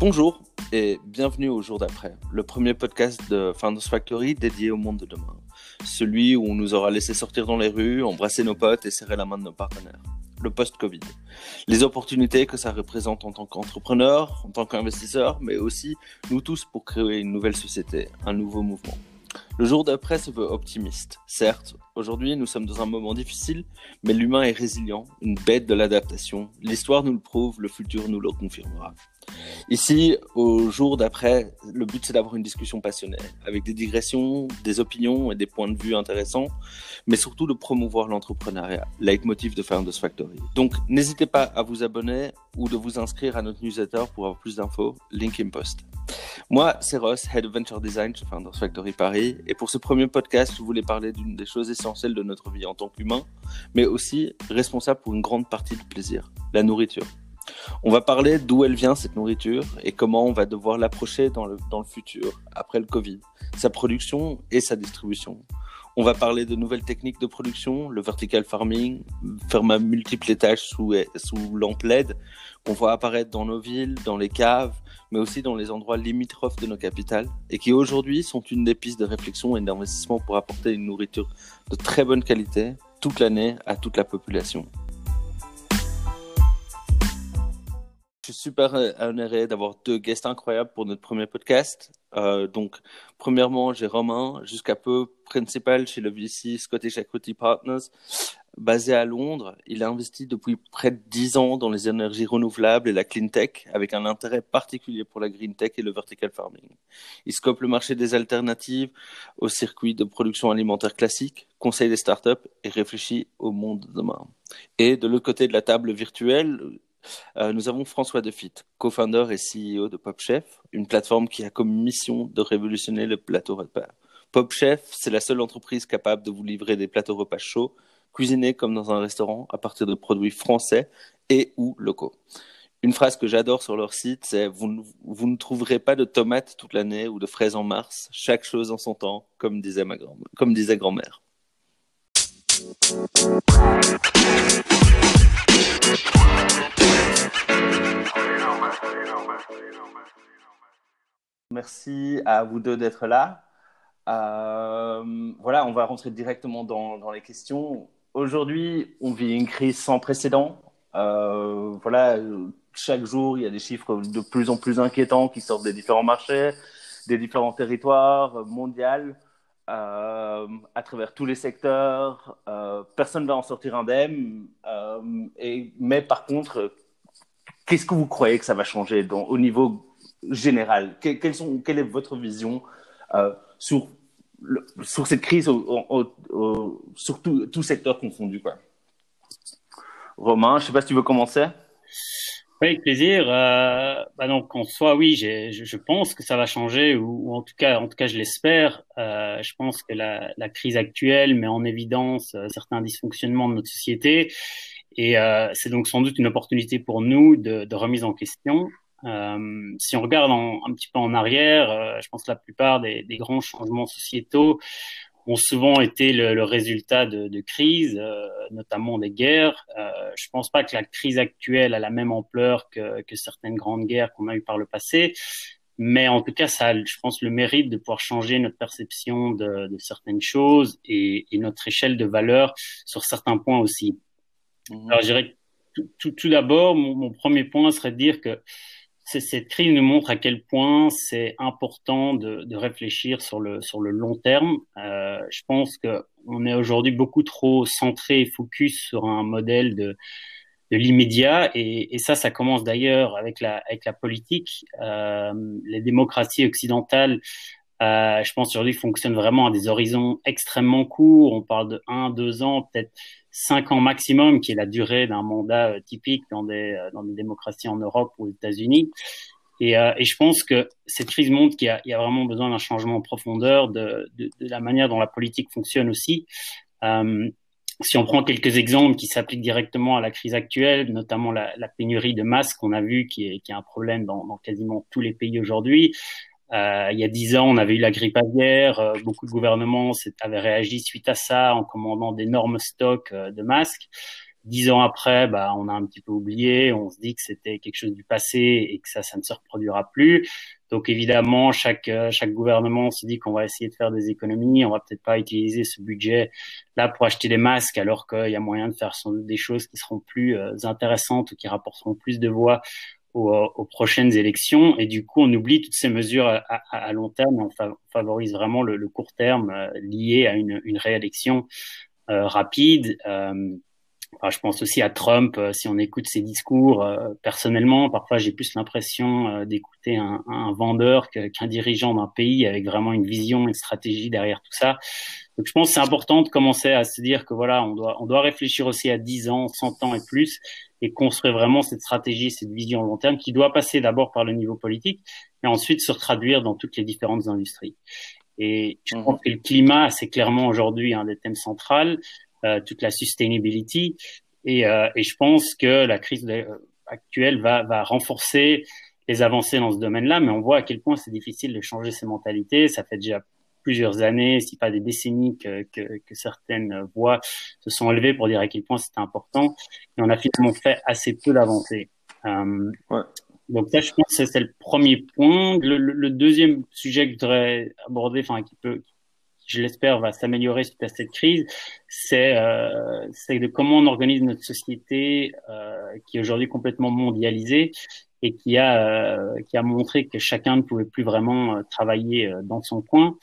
Bonjour et bienvenue au jour d'après, le premier podcast de Founders Factory dédié au monde de demain. Celui où on nous aura laissé sortir dans les rues, embrasser nos potes et serrer la main de nos partenaires. Le post-Covid. Les opportunités que ça représente en tant qu'entrepreneur, en tant qu'investisseur, mais aussi nous tous pour créer une nouvelle société, un nouveau mouvement. Le jour d'après se veut optimiste. Certes, aujourd'hui nous sommes dans un moment difficile, mais l'humain est résilient, une bête de l'adaptation. L'histoire nous le prouve, le futur nous le confirmera. Ici, au jour d'après, le but c'est d'avoir une discussion passionnée, avec des digressions, des opinions et des points de vue intéressants, mais surtout de promouvoir l'entrepreneuriat, leitmotiv de Founders Factory. Donc n'hésitez pas à vous abonner ou de vous inscrire à notre newsletter pour avoir plus d'infos, link in post. Moi, c'est Ross, Head of Venture Design chez Founders Factory Paris, et pour ce premier podcast, je voulais parler d'une des choses essentielles de notre vie en tant qu'humain, mais aussi responsable pour une grande partie du plaisir, la nourriture. On va parler d'où elle vient cette nourriture et comment on va devoir l'approcher dans le, dans le futur, après le Covid, sa production et sa distribution. On va parler de nouvelles techniques de production, le vertical farming, faire ma multiples étages sous, sous lampe LED qu'on voit apparaître dans nos villes, dans les caves, mais aussi dans les endroits limitrophes de nos capitales, et qui aujourd'hui sont une des pistes de réflexion et d'investissement pour apporter une nourriture de très bonne qualité toute l'année à toute la population. Suis super honoré d'avoir deux guests incroyables pour notre premier podcast. Euh, donc, premièrement, j'ai Romain, jusqu'à peu principal chez le VC Scottish Equity Partners, basé à Londres. Il a investi depuis près de dix ans dans les énergies renouvelables et la clean tech, avec un intérêt particulier pour la green tech et le vertical farming. Il scope le marché des alternatives au circuit de production alimentaire classique, conseille des startups et réfléchit au monde de demain. Et de l'autre côté de la table virtuelle, euh, nous avons François Defitte, co-founder et CEO de PopChef, une plateforme qui a comme mission de révolutionner le plateau repas. PopChef, c'est la seule entreprise capable de vous livrer des plateaux repas chauds, cuisinés comme dans un restaurant à partir de produits français et ou locaux. Une phrase que j'adore sur leur site, c'est vous, vous, ne trouverez pas de tomates toute l'année ou de fraises en mars, chaque chose en son temps, comme disait ma grand-mère. Merci à vous deux d'être là. Euh, voilà, on va rentrer directement dans, les questions. Aujourd'hui, on vit une crise sans précédent. Euh, voilà, chaque jour, il y a des chiffres de plus en plus inquiétants qui sortent des différents marchés, des différents territoires mondiaux, euh, à travers tous les secteurs. Euh, personne ne va en sortir indemne. Euh, et, mais par contre, qu'est-ce que vous croyez que ça va changer au niveau général? Quelle, sont, quelle est votre vision sur, sur cette crise, sur tout, tout, secteur confondu quoi? Romain, je ne sais pas si tu veux commencer. Oui, avec plaisir. Euh, bah donc en soi, oui, je, je, pense que ça va changer, ou, ou, en tout cas, en tout cas, je l'espère. Euh, je pense que la, la, crise actuelle met en évidence euh, certains dysfonctionnements de notre société, et euh, c'est donc sans doute une opportunité pour nous de, de remise en question. Euh, si on regarde en, un petit peu en arrière, euh, je pense que la plupart des, des, grands changements sociétaux ont souvent été le, le résultat de, de crises, euh, notamment des guerres. Euh, je pense pas que la crise actuelle a la même ampleur que, que certaines grandes guerres qu'on a eues par le passé, mais en tout cas, ça a, je pense, le mérite de pouvoir changer notre perception de, de certaines choses et, et, notre échelle de valeur sur certains points aussi. Mmh. Alors, je dirais tout, tout, tout d'abord, mon, mon, premier point serait de dire que cette crise nous montre à quel point c'est important de, réfléchir sur le sur le long terme. Euh, je pense que on est aujourd'hui beaucoup trop centré et focus sur un modèle de de l'immédiat et, ça, ça commence d'ailleurs avec la avec la politique. Euh, les démocraties occidentales, euh, je pense aujourd'hui fonctionnent vraiment à des horizons extrêmement courts. On parle de un, deux ans, peut-être cinq ans maximum, qui est la durée d'un mandat euh, typique dans des, euh, dans des démocraties en Europe ou aux États-Unis. Et, euh, et, je pense que cette crise montre qu'il y, y, a vraiment besoin d'un changement en profondeur de, de, de, la manière dont la politique fonctionne aussi. Si on prend quelques exemples qui s'appliquent directement à la crise actuelle, notamment la, la pénurie de masques qu'on a vu, qui est, qui est un problème dans, dans quasiment tous les pays aujourd'hui, il y a dix ans, on avait eu la grippe aviaire. Euh, beaucoup de gouvernements avaient réagi suite à ça en commandant d'énormes stocks euh, de masques. Dix ans après, bah, on a un petit peu oublié, on se dit que c'était quelque chose du passé et que ça, ça ne se reproduira plus. Donc évidemment, chaque euh, chaque gouvernement se dit qu'on va essayer de faire des économies, on va peut-être pas utiliser ce budget là pour acheter des masques, alors qu'il y a moyen de faire sans doute des choses qui seront plus euh, intéressantes ou qui rapporteront plus de voix aux, aux, prochaines élections. Et du coup, on oublie toutes ces mesures à, long terme, on, favorise vraiment le, court terme euh, lié à une, une réélection rapide. Enfin, je pense aussi à Trump. Euh, si on écoute ses discours, euh, personnellement, parfois j'ai plus l'impression euh, d'écouter un, un, vendeur qu'un dirigeant d'un pays avec vraiment une vision, une stratégie derrière tout ça. Donc, je pense que c'est important de commencer à se dire que voilà, on doit, on doit réfléchir aussi à 10 ans, 100 ans et plus, et construire vraiment cette stratégie, cette vision long terme qui doit passer d'abord par le niveau politique, et ensuite se traduire dans toutes les différentes industries. Et je pense mmh. que le climat, c'est clairement aujourd'hui un des thèmes centraux. Euh, toute la sustainability. Et, euh, et, je pense que la crise actuelle va, va renforcer les avancées dans ce domaine-là, mais on voit à quel point c'est difficile de changer ces mentalités. Ça fait déjà plusieurs années, si pas des décennies, que, que, que, certaines voix se sont élevées pour dire à quel point c'était important. Et on a finalement fait assez peu d'avancées. Euh, ouais. Donc ça, je pense que c'est le premier point. Le, le, deuxième sujet que je voudrais aborder, enfin qui peut, je l'espère, va s'améliorer suite à cette crise, c'est euh, de comment on organise notre société euh, qui est aujourd'hui complètement mondialisée et qui a euh, qui a montré que chacun ne pouvait plus vraiment euh, travailler euh, dans son coin.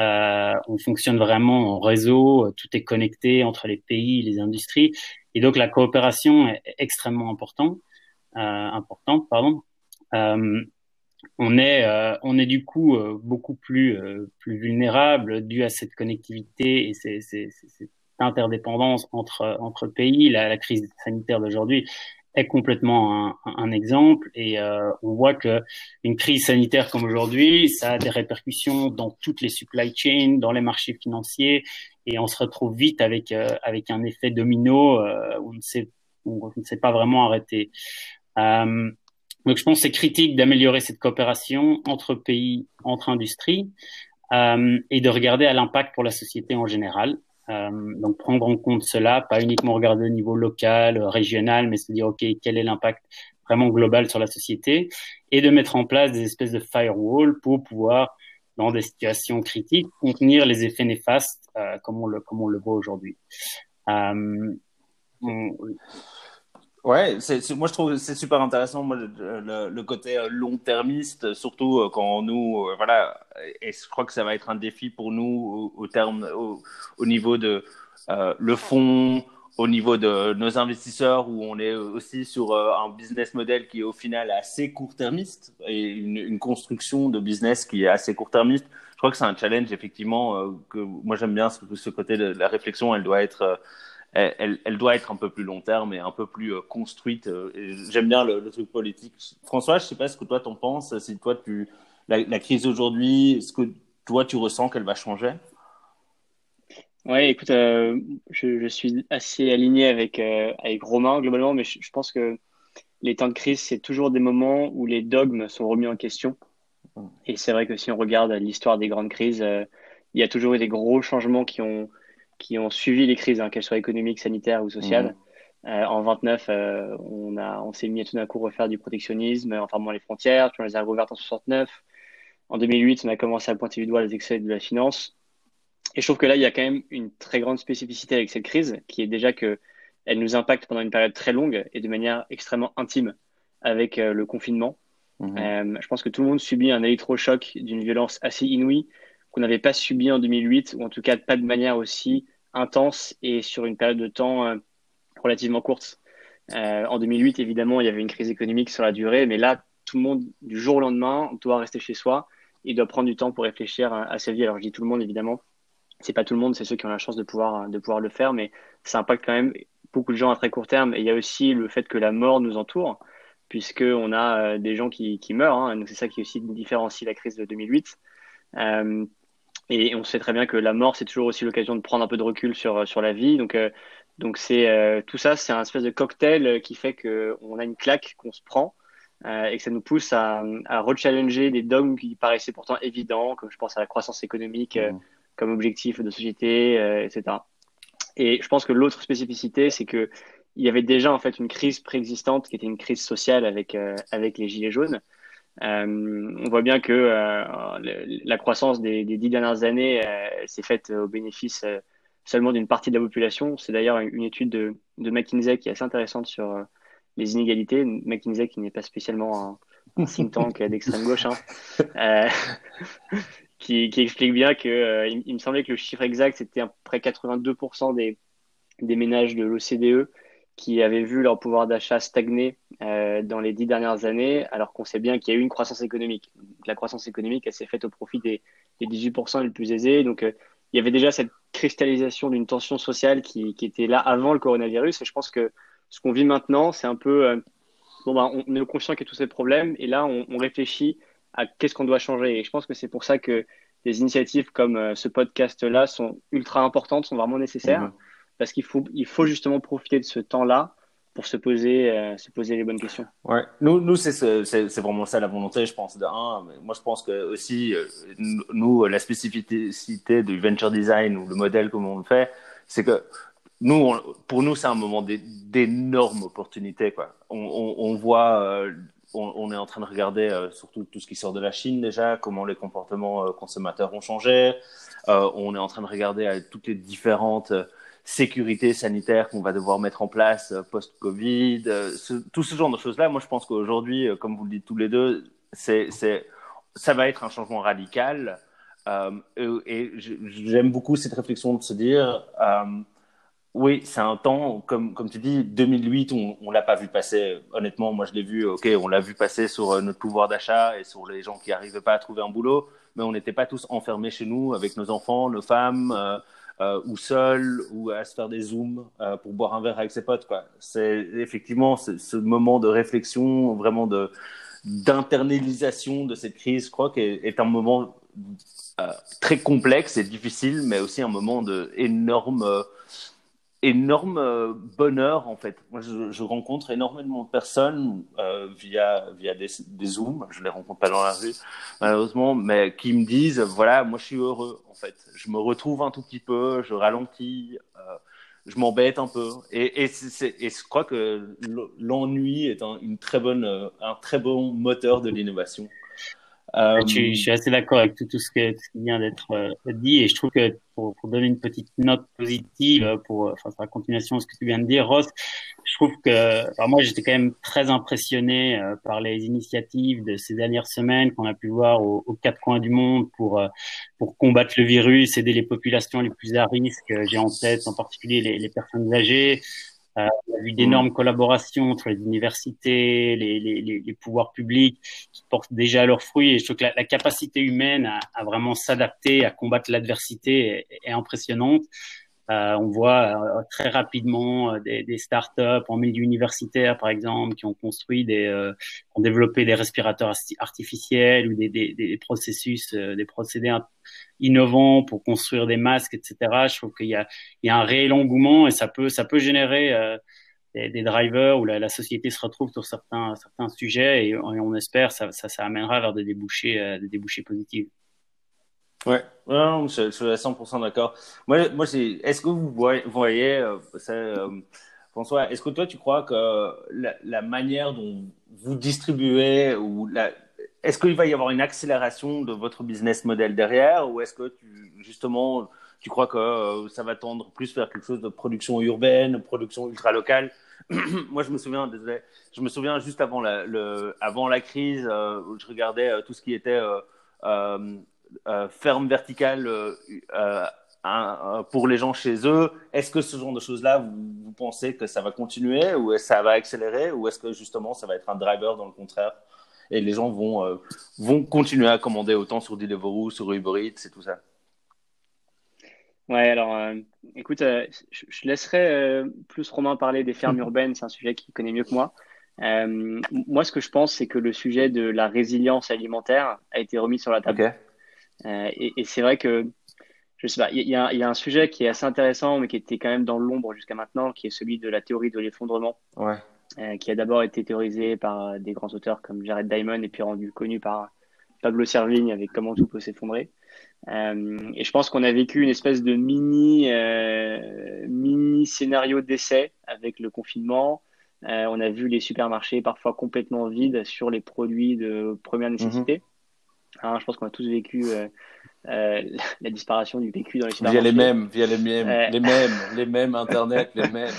Euh, on fonctionne vraiment en réseau, tout est connecté entre les pays, les industries, et donc la coopération est extrêmement importante. importante, pardon on est, euh, on est du coup euh, beaucoup plus, euh, plus vulnérable dû à cette connectivité et cette interdépendance entre, entre pays. La, la crise sanitaire d'aujourd'hui est complètement un, un exemple et on voit que une crise sanitaire comme aujourd'hui, ça a des répercussions dans toutes les supply chains, dans les marchés financiers et on se retrouve vite avec, avec un effet domino où on ne sait, on ne sait pas vraiment arrêter. Donc, je pense que c'est critique d'améliorer cette coopération entre pays, entre industries, euh, et de regarder à l'impact pour la société en général. Euh, donc, prendre en compte cela, pas uniquement regarder au niveau local, régional, mais se dire, OK, quel est l'impact vraiment global sur la société, et de mettre en place des espèces de firewall pour pouvoir, dans des situations critiques, contenir les effets néfastes, euh, comme, on le, voit aujourd'hui. Euh, Ouais, c'est, moi je trouve c'est super intéressant moi, le, le, côté euh, long-termiste, surtout euh, quand nous, euh, voilà, et je crois que ça va être un défi pour nous au, au terme, au, au, niveau de euh, le fond, au niveau de nos investisseurs, où on est aussi sur un business model qui est au final assez court-termiste et une, une, construction de business qui est assez court-termiste. Je crois que c'est un challenge effectivement que moi j'aime bien ce, ce, côté de la réflexion, elle doit être elle, elle, doit être un peu plus long terme et un peu plus euh, construite. Euh, j'aime bien le, le, truc politique. François, je sais pas ce que toi t'en penses. Si toi tu la, la crise aujourd'hui, est-ce que toi tu ressens qu'elle va changer? Ouais, écoute, euh, je, je, suis assez aligné avec euh, avec Romain globalement, mais je, je, pense que les temps de crise, c'est toujours des moments où les dogmes sont remis en question. Et c'est vrai que si on regarde l'histoire des grandes crises, il y a toujours eu des gros changements qui ont qui ont suivi les crises, hein, qu'elles soient économiques, sanitaires ou sociales. Mmh. Euh, en 29, euh, on, a, on s'est mis à tout d'un coup refaire du protectionnisme en fermant les frontières, puis on les a rouvertes en 69. En 2008, on a commencé à pointer du doigt les excès de la finance. Et je trouve que là, il y a quand même une très grande spécificité avec cette crise, qui est déjà que elle nous impacte pendant une période très longue et de manière extrêmement intime avec euh, le confinement. Mmh. Euh, je pense que tout le monde subit un électrochoc d'une violence assez inouïe qu'on n'avait pas subi en 2008, ou en tout cas pas de manière aussi intense et sur une période de temps euh, relativement courte. Euh, en 2008, évidemment, il y avait une crise économique sur la durée, mais là, tout le monde, du jour au lendemain, doit rester chez soi et doit prendre du temps pour réfléchir à, à sa vie. Alors, je dis tout le monde, évidemment. C'est pas tout le monde, c'est ceux qui ont la chance de pouvoir, de pouvoir le faire, mais ça impacte quand même beaucoup de gens à très court terme. Et il y a aussi le fait que la mort nous entoure, puisqu'on a euh, des gens qui, qui meurent. Hein, donc, c'est ça qui aussi différencie la crise de 2008. Euh, et on sait très bien que la mort, c'est toujours aussi l'occasion de prendre un peu de recul sur, sur la vie. Donc, euh, donc c'est euh, tout ça, c'est un espèce de cocktail qui fait qu'on a une claque qu'on se prend euh, et que ça nous pousse à, à rechallenger des dogmes qui paraissaient pourtant évidents, comme je pense à la croissance économique mmh. comme objectif de société, etc. Et je pense que l'autre spécificité, c'est que il y avait déjà en fait une crise préexistante qui était une crise sociale avec, avec les Gilets jaunes. On voit bien que la croissance des, des, dix dernières années s'est faite au bénéfice seulement d'une partie de la population. C'est d'ailleurs une étude de, de, McKinsey qui est assez intéressante sur les inégalités. McKinsey qui n'est pas spécialement un, think tank d'extrême gauche, hein. euh, qui, qui, explique bien que euh, il, me semblait que le chiffre exact c'était à peu près 82% des, des ménages de l'OCDE qui avaient vu leur pouvoir d'achat stagner euh, dans les dix dernières années, alors qu'on sait bien qu'il y a eu une croissance économique. la croissance économique, elle s'est faite au profit des, des 18% les plus aisés. Donc, euh, il y avait déjà cette cristallisation d'une tension sociale qui, qui, était là avant le coronavirus. Et je pense que ce qu'on vit maintenant, c'est un peu, euh, bon, bah, on est conscient qu'il y a tous ces problèmes et là, on, réfléchit à qu'est-ce qu'on doit changer. Et je pense que c'est pour ça que des initiatives comme euh, ce podcast-là sont ultra importantes, sont vraiment nécessaires, mhm. Parce qu'il faut, il faut justement profiter de ce temps-là pour se poser, euh, se poser les bonnes questions. Ouais, nous, nous c'est, c'est, vraiment ça la volonté, je pense, de un. Moi, je pense que aussi, nous, la spécificité du venture design ou le modèle comme on le fait, c'est que nous, pour nous, c'est un moment d'énorme opportunité. Quoi. On, on, on voit, euh, on, est en train de regarder euh, surtout tout ce qui sort de la Chine déjà, comment les comportements euh, consommateurs ont changé. on est en train de regarder toutes les différentes sécurités sanitaires qu'on va devoir mettre en place post-Covid. tout ce genre de choses-là, moi, je pense qu'aujourd'hui, comme vous le dites tous les deux, c'est, ça va être un changement radical. et j'aime beaucoup cette réflexion de se dire oui, c'est un temps, comme, comme tu dis, 2008, on ne l'a pas vu passer. Honnêtement, moi, je l'ai vu, ok, on l'a vu passer sur euh, notre pouvoir d'achat et sur les gens qui n'arrivaient pas à trouver un boulot, mais on n'était pas tous enfermés chez nous avec nos enfants, nos femmes, euh, euh, ou seuls, ou à se faire des zooms pour boire un verre avec ses potes. C'est effectivement ce moment de réflexion, vraiment de d'internalisation de cette crise, je crois, qu'est est un moment très complexe et difficile, mais aussi un moment de énorme euh, bonheur en fait. Moi, je, rencontre énormément de personnes euh, via via des, des zooms. Je les rencontre pas dans la rue malheureusement, mais qui me disent voilà, moi je suis heureux en fait. Je me retrouve un tout petit peu, je ralentis, euh, je m'embête un peu. Et, et, et, je crois que l'ennui est un, une très bonne, un très bon moteur de l'innovation. Euh, je, suis assez d'accord avec tout, tout, ce, que, ce qui vient d'être euh, dit et je trouve que pour, pour, donner une petite note positive euh, pour enfin sur la continuation de ce que tu viens de dire Ross je trouve que moi j'étais quand même très impressionné par les initiatives de ces dernières semaines qu'on a pu voir aux, aux, quatre coins du monde pour pour combattre le virus aider les populations les plus à risque. J'ai en tête en particulier les, les personnes âgées euh, on a vu d'énormes collaborations entre les universités, les, les, pouvoirs publics qui portent déjà leurs fruits. Et je trouve que la, capacité humaine à, vraiment s'adapter, à combattre l'adversité est, impressionnante. Euh, on voit euh, très rapidement euh, des, startups en milieu universitaire, par exemple, qui ont construit des, ont développé des respirateurs artificiels ou des, des, des processus, des procédés innovants pour construire des masques, etc. Je trouve qu'il y a, il y a un réel engouement et ça peut, ça peut générer des, des, drivers où la, la, société se retrouve sur certains, certains sujets et, on espère ça, ça, ça amènera vers des débouchés, des débouchés positifs. Ouais, non, je, suis à 100% d'accord. Moi, moi est-ce que vous voyez, euh, euh, François, est-ce que toi, tu crois que la, la manière dont vous distribuez ou est-ce qu'il va y avoir une accélération de votre business model derrière ou est-ce que justement, tu crois que euh, ça va tendre plus vers quelque chose de production urbaine, production ultra locale? Moi, je me souviens, désolé, je me souviens juste avant la, le, avant la crise, je regardais tout ce qui était euh, ferme verticale euh, euh, pour les gens chez eux. Est-ce que ce genre de choses-là, vous, pensez que ça va continuer ou ça va accélérer ou est-ce que justement ça va être un driver dans le contraire et les gens vont, vont continuer à commander autant sur Deliveroo, sur Uber Eats et tout ça? Ouais, alors écoute, je, laisserai plus Romain parler des fermes urbaines, c'est un sujet qu'il connaît mieux que moi. moi, ce que je pense, c'est que le sujet de la résilience alimentaire a été remis sur la table. Euh, et, et c'est vrai que, je sais pas, il y, y, a, un sujet qui est assez intéressant, mais qui était quand même dans l'ombre jusqu'à maintenant, qui est celui de la théorie de l'effondrement. Ouais. Euh, qui a d'abord été théorisé par des grands auteurs comme Jared Diamond et puis rendu connu par Pablo Servigne avec Comment tout peut s'effondrer. et je pense qu'on a vécu une espèce de mini, mini scénario d'essai avec le confinement. on a vu les supermarchés parfois complètement vides sur les produits de première nécessité. Mhm. Hein, je pense qu'on a tous vécu euh, la disparition du PQ dans les supermarchés. Via les mêmes, via les mêmes, les mêmes, les mêmes Internet, les mêmes.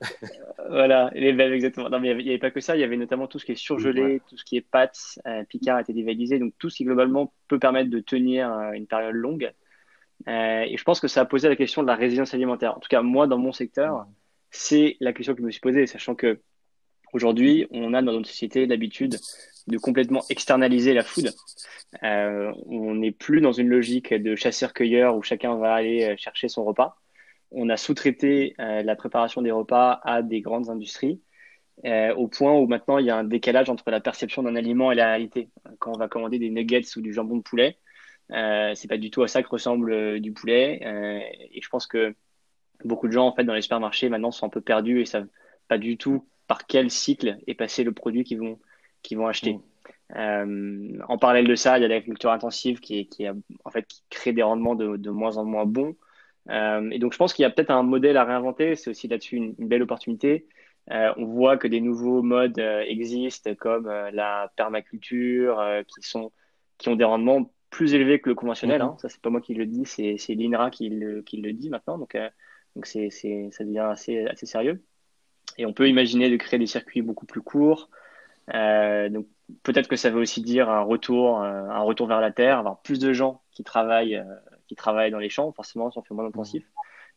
voilà, les mêmes exactement. Non, mais il n'y avait, pas que ça. Il y avait notamment tout ce qui est surgelé, tout ce qui est pâtes. Euh, Picard était dévalisé, donc tout ce qui globalement peut permettre de tenir euh, une période longue. et je pense que ça a posé la question de la résilience alimentaire. En tout cas, moi, dans mon secteur, c'est la question que je me suis posée, sachant que aujourd'hui, on a dans notre société l'habitude de complètement externaliser la food. Euh, on n'est plus dans une logique de chasseur-cueilleur où chacun va aller euh, chercher son repas. On a sous-traité euh, la préparation des repas à des grandes industries, au point où maintenant il y a un décalage entre la perception d'un aliment et la réalité. Quand on va commander des nuggets ou du jambon de poulet, euh, c'est pas du tout à ça que ressemble du poulet. et je pense que beaucoup de gens en fait dans les supermarchés maintenant sont un peu perdus et savent pas du tout par quel cycle est passé le produit qu'ils vont qui vont acheter. Mm. Euh, en parallèle de ça, il y a l'agriculture intensive qui, qui, en fait, qui crée des rendements de, de moins en moins bons. Euh, et donc, je pense qu'il y a peut-être un modèle à réinventer. C'est aussi là-dessus une, belle opportunité. Euh, on voit que des nouveaux modes existent comme la permaculture, qui, sont, qui ont des rendements plus élevés que le conventionnel. Mm-hmm. Hein. Ça, c'est pas moi qui le dis, c'est, c'est l'INRA qui le, qui le dit maintenant. Donc, donc c'est, c'est, ça devient assez, assez sérieux. Et on peut imaginer de créer des circuits beaucoup plus courts, euh, donc peut-être que ça veut aussi dire un retour, euh, un retour vers la terre, avoir plus de gens qui travaillent, euh, qui travaillent dans les champs, forcément, si on fait moins intensif.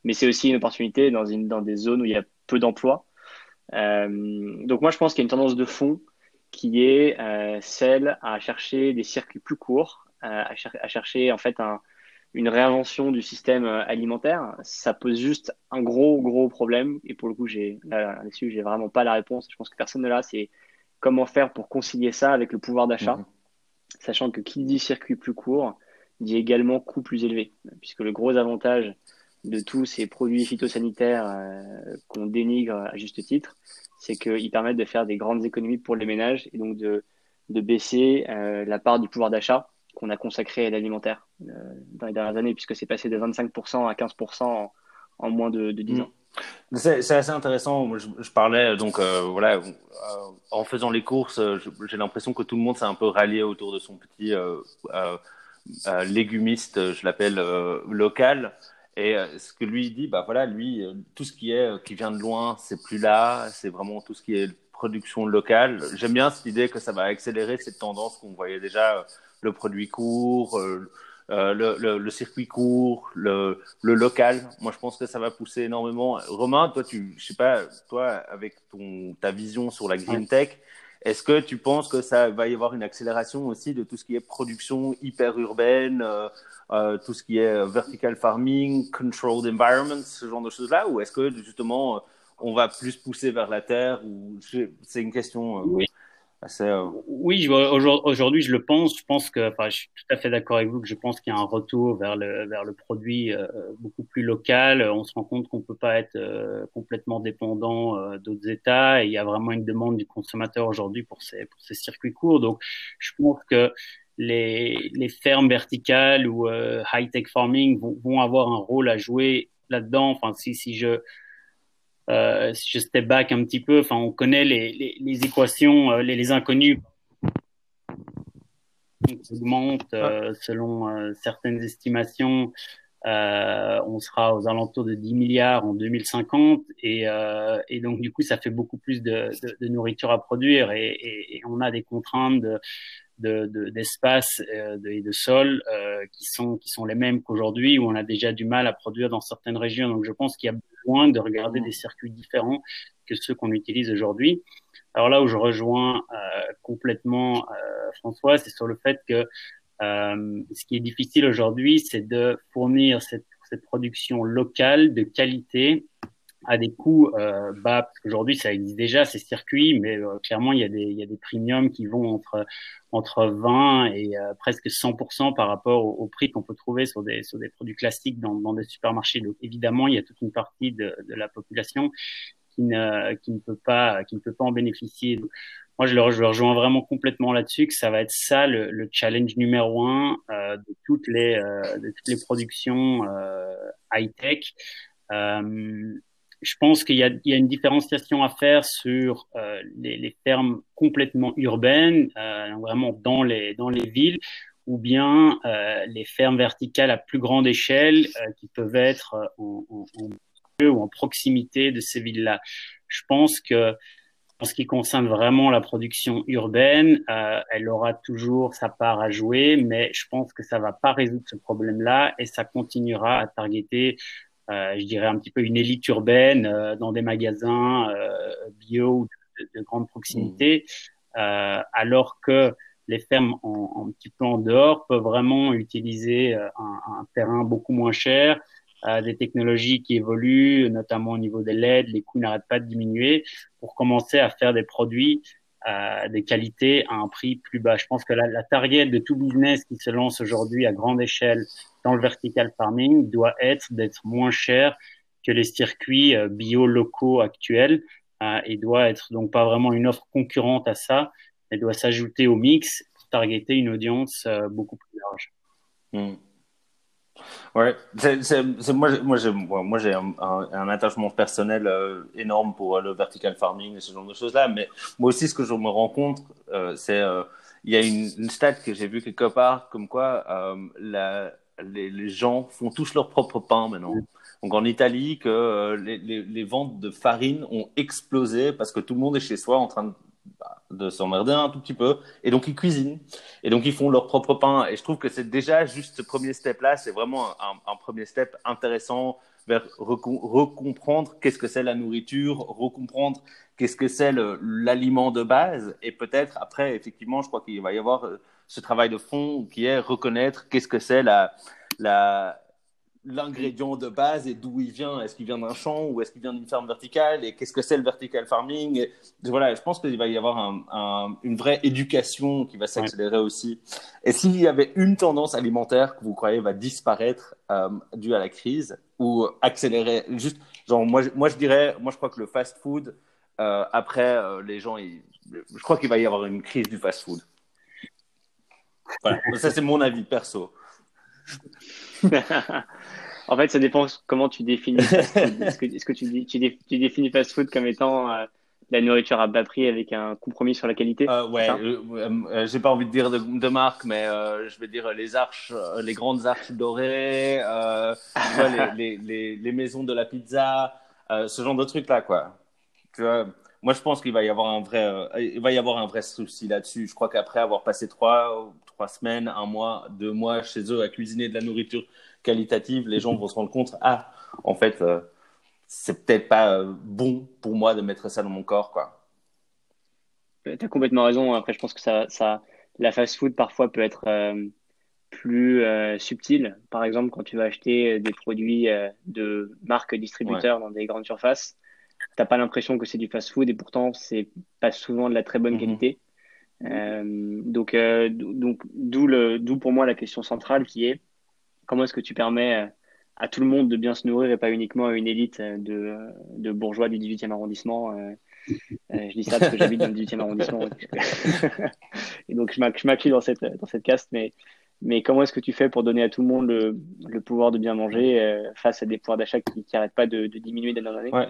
Mais c'est aussi une opportunité dans, une, dans des zones où il y a peu d'emplois. donc moi, je pense qu'il y a une tendance de fond qui est celle à chercher des circuits plus courts, à, à, chercher en fait un, une réinvention du système alimentaire. Ça pose juste un gros gros problème et pour le coup, j'ai là-dessus, j'ai vraiment pas la réponse. Je pense que personne ne l'a. C'est comment faire pour concilier ça avec le pouvoir d'achat, mhm. sachant que qui dit circuit plus court dit également coût plus élevé, puisque le gros avantage de tous ces produits phytosanitaires euh, qu'on dénigre à juste titre, c'est qu'ils permettent de faire des grandes économies pour les ménages et donc de, de baisser euh, la part du pouvoir d'achat qu'on a consacré à l'alimentaire euh, dans les dernières années, puisque c'est passé de 25% à 15% en, moins de, de 10 mhm. ans. C'est assez intéressant. Je, je parlais donc euh, voilà, euh, en faisant les courses, euh, j'ai l'impression que tout le monde s'est un peu rallié autour de son petit euh, euh, légumiste, je l'appelle local. Et ce que lui dit, bah voilà, lui, tout ce qui est qui vient de loin, c'est plus là. C'est vraiment tout ce qui est production locale. J'aime bien cette idée que ça va accélérer cette tendance qu'on voyait déjà, le produit court. Euh, le, le, circuit court, le, le, local. Moi, je pense que ça va pousser énormément. Romain, toi, tu, je sais pas, toi, avec ton, ta vision sur la green tech, est-ce que tu penses que ça va y avoir une accélération aussi de tout ce qui est production hyper urbaine, euh, euh, tout ce qui est vertical farming, controlled environment, ce genre de choses-là, ou est-ce que justement on va plus pousser vers la terre ou c'est une question oui. Euh, oui, aujourd'hui, je le pense. Je pense que, enfin, je suis tout à fait d'accord avec vous que je pense qu'il y a un retour vers le vers le produit euh, beaucoup plus local. On se rend compte qu'on peut pas être euh, complètement dépendant d'autres États. Et il y a vraiment une demande du consommateur aujourd'hui pour ces pour ces circuits courts. Donc, je pense que les les fermes verticales ou high tech farming vont, vont avoir un rôle à jouer là-dedans. Enfin, si si je euh, si je step back un petit peu, enfin, on connaît les, les, les équations, euh, les, les inconnues augmentent euh, selon euh, certaines estimations. Euh, on sera aux alentours de 10 milliards en 2050 et, et donc du coup ça fait beaucoup plus de, de, de nourriture à produire et, et, et, on a des contraintes de, d'espace de, de, et de sol euh, qui sont qui sont les mêmes qu'aujourd'hui où on a déjà du mal à produire dans certaines régions donc je pense qu'il y a besoin de regarder mmh. des circuits différents que ceux qu'on utilise aujourd'hui. Alors là où je rejoins euh, complètement euh, François, c'est sur le fait que euh, ce qui est difficile aujourd'hui, c'est de fournir cette, cette, production locale de qualité à des coûts euh, bas. Parce qu'aujourd'hui, ça existe déjà ces circuits, mais euh, clairement, il y a des il y a des premiums qui vont entre entre 20 et euh, presque 100% par rapport au, prix qu'on peut trouver sur des, sur des produits classiques dans, dans des supermarchés. Donc évidemment, il y a toute une partie de, de la population qui ne, qui ne peut pas qui ne peut pas en bénéficier. moi, je le, je rejoins vraiment complètement là-dessus, que ça va être ça le, le challenge numéro un euh, de toutes les euh, de toutes les productions euh, high tech. Euh, je pense qu'il y a, une différenciation à faire sur euh, les, fermes complètement urbaines, vraiment dans les villes, ou bien les fermes verticales à plus grande échelle qui peuvent être en, en, ou en proximité de ces villes-là. Je pense que en ce qui concerne vraiment la production urbaine, euh, elle aura toujours sa part à jouer, mais je pense que ça va pas résoudre ce problème-là et ça continuera à targeter, euh, je dirais un petit peu une élite urbaine euh, dans des magasins euh, bio de, de, grande proximité, mmh. euh, alors que les fermes en, un petit peu en dehors peuvent vraiment utiliser un, un terrain beaucoup moins cher, euh, des technologies qui évoluent, notamment au niveau des LED, les coûts n'arrêtent pas de diminuer pour commencer à faire des produits euh, des qualités à un prix plus bas. Je pense que la, la target de tout business qui se lance aujourd'hui à grande échelle dans le vertical farming doit être d'être moins cher que les circuits euh, bio locaux actuels euh, et doit être donc pas vraiment une offre concurrente à ça, elle doit s'ajouter au mix pour targeter une audience euh, beaucoup plus large. Mmh. Ouais, moi, j'ai, un, attachement personnel énorme pour le vertical farming et ce genre de choses-là. Mais moi aussi, ce que je me rends compte, c'est il y a une, une stat que j'ai vue quelque part, comme quoi la, les, les, gens font tous leur propre pain maintenant. Donc en Italie, que les, les, les, ventes de farine ont explosé parce que tout le monde est chez soi en train de de s'emmerder un tout petit peu. Et donc, ils cuisinent. Et donc, ils font leur propre pain. Et je trouve que c'est déjà juste ce premier step-là, c'est vraiment un, un, premier step intéressant vers recomprendre qu'est-ce que c'est la nourriture, recomprendre qu'est-ce que c'est l'aliment de base. Et peut-être après, effectivement, je crois qu'il va y avoir euh, ce travail de fond qui est reconnaître qu'est-ce que c'est la, la, l'ingrédient de base et d'où il vient. Est-ce qu'il vient d'un champ ou est-ce qu'il vient d'une ferme verticale et qu'est-ce que c'est le vertical farming et, Voilà, je pense qu'il va y avoir un, un, une vraie éducation qui va s'accélérer ouais. aussi. Et s'il y avait une tendance alimentaire que vous croyez va disparaître euh, due à la crise ou accélérer, juste, genre moi, moi je dirais, moi je crois que le fast food, euh, après euh, les gens, ils, je crois qu'il va y avoir une crise du fast food. Voilà, ça c'est mon avis perso. en fait, ça dépend comment tu définis Est-ce que, est que, tu, tu, tu, définis fast food comme étant euh, la nourriture à bas prix avec un compromis sur la qualité? Euh, Ouais, euh, j'ai pas envie de dire de, de marque, mais je vais dire les arches, les grandes arches dorées, vois, les, les, les, maisons de la pizza, ce genre de trucs là, quoi. Tu vois, moi, je pense qu'il va y avoir un vrai, il va y avoir un vrai souci là-dessus. Je crois qu'après avoir passé trois trois semaines, un mois, deux mois chez eux à cuisiner de la nourriture qualitative, les gens vont se rendre compte, ah, en fait, euh, c'est peut-être pas euh, bon pour moi de mettre ça dans mon corps, quoi. Tu as complètement raison. Après, je pense que ça, ça, la fast-food parfois peut être euh, plus euh, subtile. Par exemple, quand tu vas acheter des produits de marques distributeurs ouais. dans des grandes surfaces, t'as pas l'impression que c'est du fast-food et pourtant c'est pas souvent de la très bonne mm -hmm. qualité. Euh, donc, euh, donc d'où le, d'où pour moi la question centrale qui est comment est-ce que tu permets euh, à tout le monde de bien se nourrir et pas uniquement à une élite de, de bourgeois du 18e arrondissement. Euh, je dis ça parce que j'habite dans le 18e arrondissement. et donc, je m'inclus dans cette, dans cette caste, mais, mais comment est-ce que tu fais pour donner à tout le monde le, le pouvoir de bien manger euh, face à des pouvoirs d'achat qui n'arrêtent pas de, de diminuer d'année en année? Ouais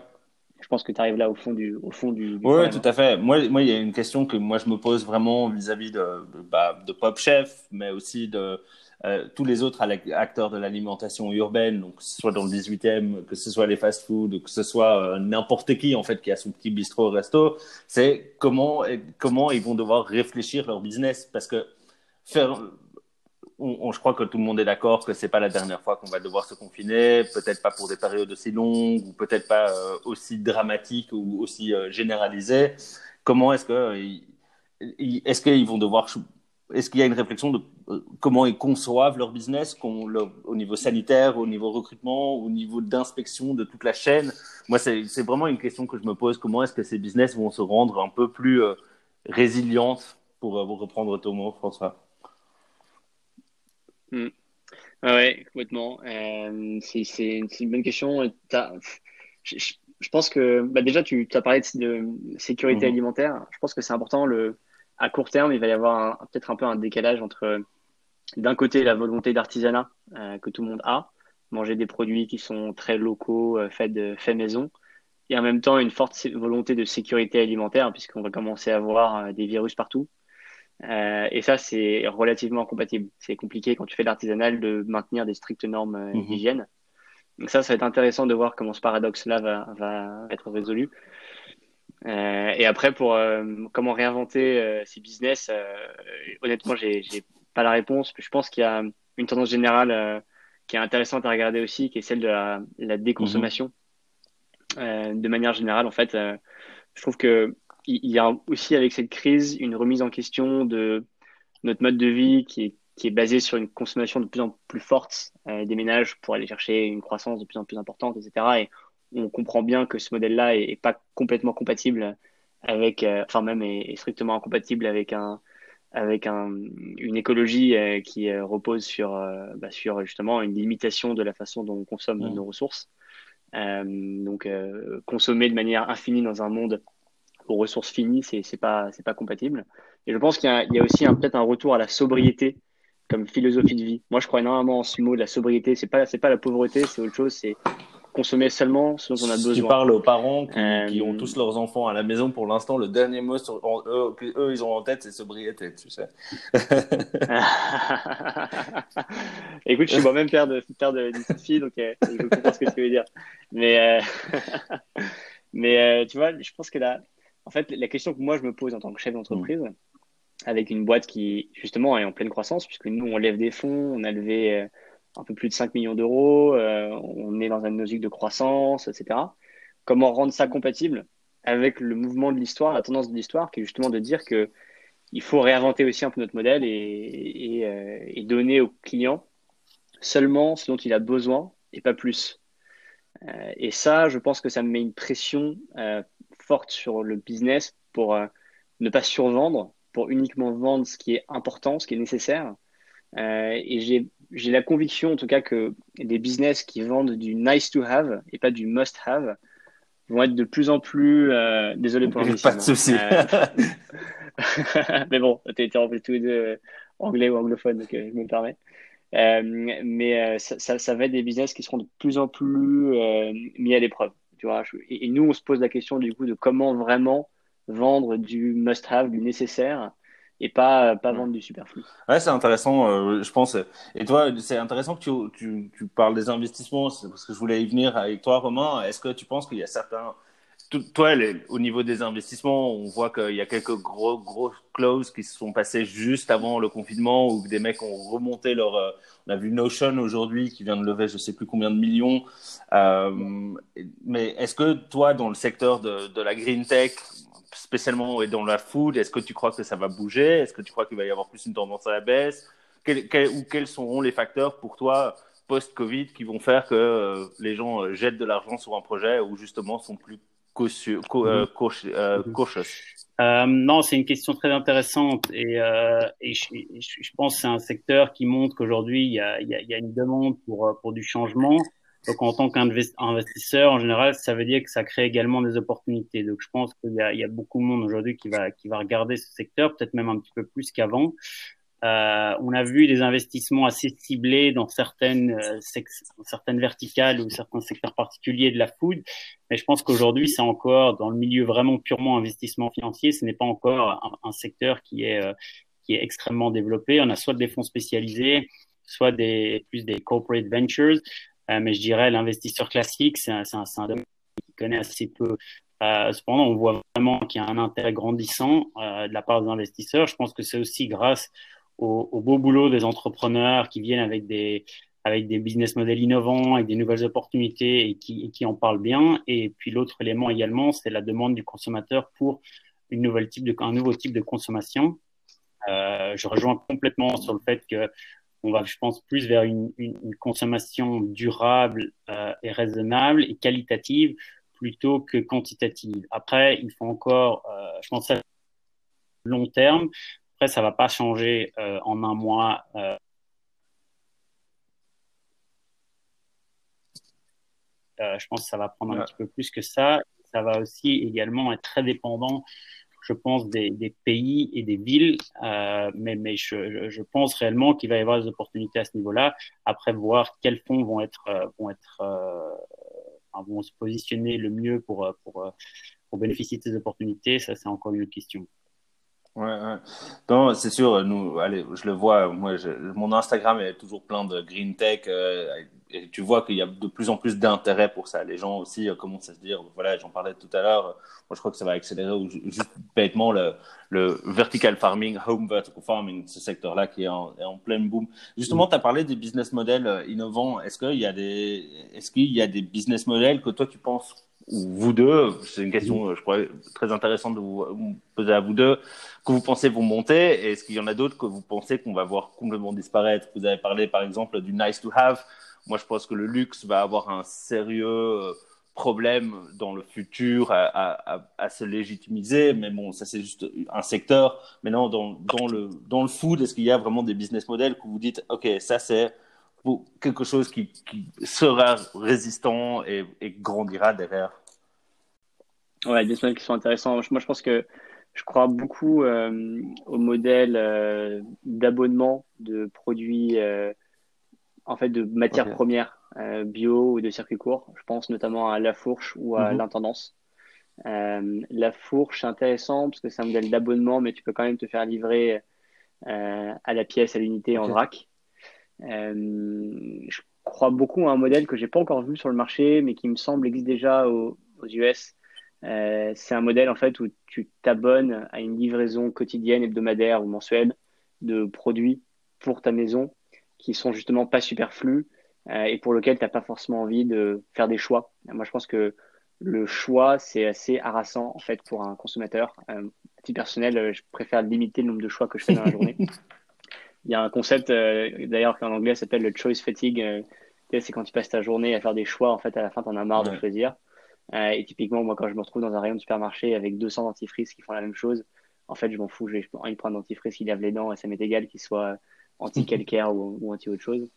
je pense que tu arrives là au fond du, au fond du. du oui, tout à fait. Moi, moi, il y a une question que moi je me pose vraiment vis-à-vis -vis de, bah, de Pop Chef, mais aussi de euh, tous les autres acteurs de l'alimentation urbaine, donc que ce soit dans le 18e, que ce soit les fast-food, que ce soit euh, n'importe qui en fait qui a son petit bistrot resto, c'est comment comment ils vont devoir réfléchir leur business parce que faire on, je crois que tout le monde est d'accord que c'est pas la dernière fois qu'on va devoir se confiner, peut-être pas pour des périodes aussi longues ou peut-être pas euh, aussi dramatiques ou aussi euh, généralisées. Comment est-ce que est-ce qu'ils vont devoir est-ce qu'il y a une réflexion de euh, comment ils conçoivent leur business leur, au niveau sanitaire, au niveau recrutement, au niveau d'inspection de toute la chaîne? Moi, c'est vraiment une question que je me pose. Comment est-ce que ces business vont se rendre un peu plus euh, résilientes pour, euh, reprendre ton mot, François? Mmh. Ah ouais, complètement. Euh, c'est une bonne question. Je, je, je pense que bah déjà, tu as parlé de, sécurité mhm. alimentaire. Je pense que c'est important. Le, à court terme, il va y avoir peut-être un peu un décalage entre, d'un côté, la volonté d'artisanat euh, que tout le monde a, manger des produits qui sont très locaux, euh, faits, de, faits maison, et en même temps une forte volonté de sécurité alimentaire, puisqu'on va commencer à voir des virus partout. Et ça, c'est relativement compatible. C'est compliqué quand tu fais de l'artisanal de maintenir des strictes normes mhm. d'hygiène. Donc ça, ça va être intéressant de voir comment ce paradoxe-là va, va, être résolu. Euh, et après, pour euh, comment réinventer euh, ces business, honnêtement, j'ai pas la réponse. Je pense qu'il y a une tendance générale qui est intéressante à regarder aussi, qui est celle de la, la déconsommation. Mhm. de manière générale, en fait, je trouve que il y a aussi avec cette crise une remise en question de notre mode de vie qui est qui est basé sur une consommation de plus en plus forte euh, des ménages pour aller chercher une croissance de plus en plus importante, etc. Et on comprend bien que ce modèle-là est, pas complètement compatible avec, euh, enfin même est, strictement incompatible avec un avec un, une écologie euh, qui repose sur bah, sur justement une limitation de la façon dont on consomme mmh. nos ressources. donc consommer de manière infinie dans un monde aux ressources finies, c'est c'est pas c'est pas compatible. Et je pense qu'il y, y a, aussi peut-être un retour à la sobriété comme philosophie de vie. Moi, je crois énormément en ce mot de la sobriété. C'est pas, c'est pas la pauvreté, c'est autre chose. C'est consommer seulement ce dont on a besoin. Tu parles aux parents qui, ont euh, tous leurs enfants à la maison. Pour l'instant, le dernier mot sur, eux, eux, ils ont en tête, c'est sobriété, tu sais. Écoute, je suis moi-même père de père de petite fille, donc euh, je comprends ce que tu veux dire. Mais euh, mais tu vois, je pense que là, en fait, la question que moi je me pose en tant que chef d'entreprise. Mm avec une boîte qui, justement, est en pleine croissance, puisque nous, on lève des fonds, on a levé euh, un peu plus de 5 millions d'euros, euh, on est dans une logique de croissance, etc. Comment rendre ça compatible avec le mouvement de l'histoire, la tendance de l'histoire, qui est justement de dire que il faut réinventer aussi un peu notre modèle et, et, euh, et donner au client seulement ce dont il a besoin et pas plus. et ça, je pense que ça me met une pression forte sur le business pour ne pas survendre pour uniquement vendre ce qui est important, ce qui est nécessaire. Euh, et j'ai la conviction, en tout cas, que des business qui vendent du nice to have et pas du must have vont être de plus en plus. Euh, désolé pour le Pas de souci. Euh, mais bon, tu été rempli tous les deux anglais ou anglophone, donc je me permets. mais ça, ça, ça, va être des business qui seront de plus en plus mis à l'épreuve. Tu vois, et, et, nous, on se pose la question du coup de comment vraiment vendre du must-have, du nécessaire, et pas, pas vendre du superflu. Ouais, c'est intéressant, euh, je pense. Et toi, c'est intéressant que tu, tu, tu, parles des investissements, parce que je voulais y venir avec toi, Romain. Est-ce que tu penses qu'il y a certains... Toi, au niveau des investissements, on voit qu'il y a quelques gros, gros clauses qui se sont passées juste avant le confinement, où des mecs ont remonté leur... Euh, on a vu Notion aujourd'hui qui vient de lever je sais plus combien de millions. Euh, mais est-ce que toi, dans le secteur de, la green tech, spécialement et dans la food, est-ce que tu crois que ça va bouger? Est-ce que tu crois qu'il va y avoir plus une tendance à la baisse? Ou quels seront les facteurs pour toi post-Covid qui vont faire que euh, les gens jettent de l'argent sur un projet ou justement sont plus cautieux, euh, mhm. mhm. non, c'est une question très intéressante et, et je, je, pense que c'est un secteur qui montre qu'aujourd'hui il y a, il y a, une demande pour, pour du changement. Donc, en tant qu'investisseur, en général, ça veut dire que ça crée également des opportunités. Donc, je pense qu'il y a, il y a beaucoup de monde aujourd'hui qui va, qui va regarder ce secteur, peut-être même un petit peu plus qu'avant. Euh, on a vu des investissements assez ciblés dans certaines, euh, certaines verticales ou certains secteurs particuliers de la food, mais je pense qu'aujourd'hui, c'est encore dans le milieu vraiment purement investissement financier, ce n'est pas encore un, secteur qui est, euh, qui est extrêmement développé. On a soit des fonds spécialisés, soit plus des corporate ventures. Mais je dirais l'investisseur classique, c'est un, domaine qui connaît assez peu. Cependant, on voit vraiment qu'il y a un intérêt grandissant de la part des investisseurs. Je pense que c'est aussi grâce au, au, beau boulot des entrepreneurs qui viennent avec des, avec des business models innovants, avec des nouvelles opportunités et qui, qui en parlent bien. Et puis l'autre élément également, c'est la demande du consommateur pour une nouvelle type de, un nouveau type de consommation. Euh, je rejoins complètement sur le fait que on va, je pense, plus vers une, une, consommation durable euh, et raisonnable et qualitative plutôt que quantitative. Après, il faut encore, euh, je pense, à long terme. Après, ça va pas changer euh, en un mois. Euh, je pense que ça va prendre un petit peu plus que ça. Ça va aussi également être très dépendant je pense, des, des, pays et des villes, euh, mais, mais je, je, pense réellement qu'il va y avoir des opportunités à ce niveau-là. Après, voir quels fonds vont être, euh, vont être, euh, vont se positionner le mieux pour, pour, pour bénéficier de ces opportunités, ça, c'est encore une autre question. Ouais, ouais. Non, c'est sûr, nous, allez, je le vois, moi, je, mon Instagram est toujours plein de green tech, euh, et tu vois qu'il y a de plus en plus d'intérêt pour ça. Les gens aussi euh, commencent à se dire, voilà, j'en parlais tout à l'heure, moi je crois que ça va accélérer, ou juste bêtement, le, le vertical farming, home vertical farming, ce secteur-là qui est en, est en pleine boom. Justement, tu as parlé des business models euh, innovants. Est-ce qu'il y a des, est-ce qu'il y a des business models que toi tu penses vous deux, c'est une question, je crois, très intéressante de vous poser à vous deux, que vous pensez vont monter, et est-ce qu'il y en a d'autres que vous pensez qu'on va voir complètement disparaître? Vous avez parlé, par exemple, du nice to have. Moi, je pense que le luxe va avoir un sérieux euh, problème dans le futur à, à, à, se légitimiser, mais bon, ça c'est juste un secteur. Maintenant, dans, dans, le, dans le food, est-ce qu'il y a vraiment des business models que vous dites, OK, ça c'est quelque chose qui, qui sera résistant et, et, grandira derrière. Ouais, des modèles qui sont intéressants. Moi, je pense que je crois beaucoup euh, au modèle euh, d'abonnement de produits, euh, en fait, de matières premières bio ou de circuits courts. Je pense notamment à la fourche ou à mhm. l'intendance. la fourche, c'est intéressant parce que c'est un modèle d'abonnement, mais tu peux quand même te faire livrer à la pièce, à l'unité en vrac. Euh, je crois beaucoup à un modèle que j'ai pas encore vu sur le marché, mais qui me semble existe déjà aux, US. Euh, c'est un modèle en fait où tu t'abonnes à une livraison quotidienne, hebdomadaire ou mensuelle de produits pour ta maison qui sont justement pas superflus euh, et pour lequel tu n'as pas forcément envie de faire des choix. Moi, je pense que le choix, c'est assez harassant en fait pour un consommateur. Euh, personnel, je préfère limiter le nombre de choix que je fais dans la journée. Il y a un concept, euh, d'ailleurs, qu'en anglais s'appelle le choice fatigue. Euh, c'est quand tu passes ta journée à faire des choix, en fait, à la fin, tu en as marre de choisir. Euh, et typiquement, moi, quand je me retrouve dans un rayon de supermarché avec 200 dentifrices qui font la même chose, en fait, je m'en fous. Je vais prendre un dentifrice qui lave les dents et ça m'est égal qu'il soit anti-calcaire ou, anti-autre chose.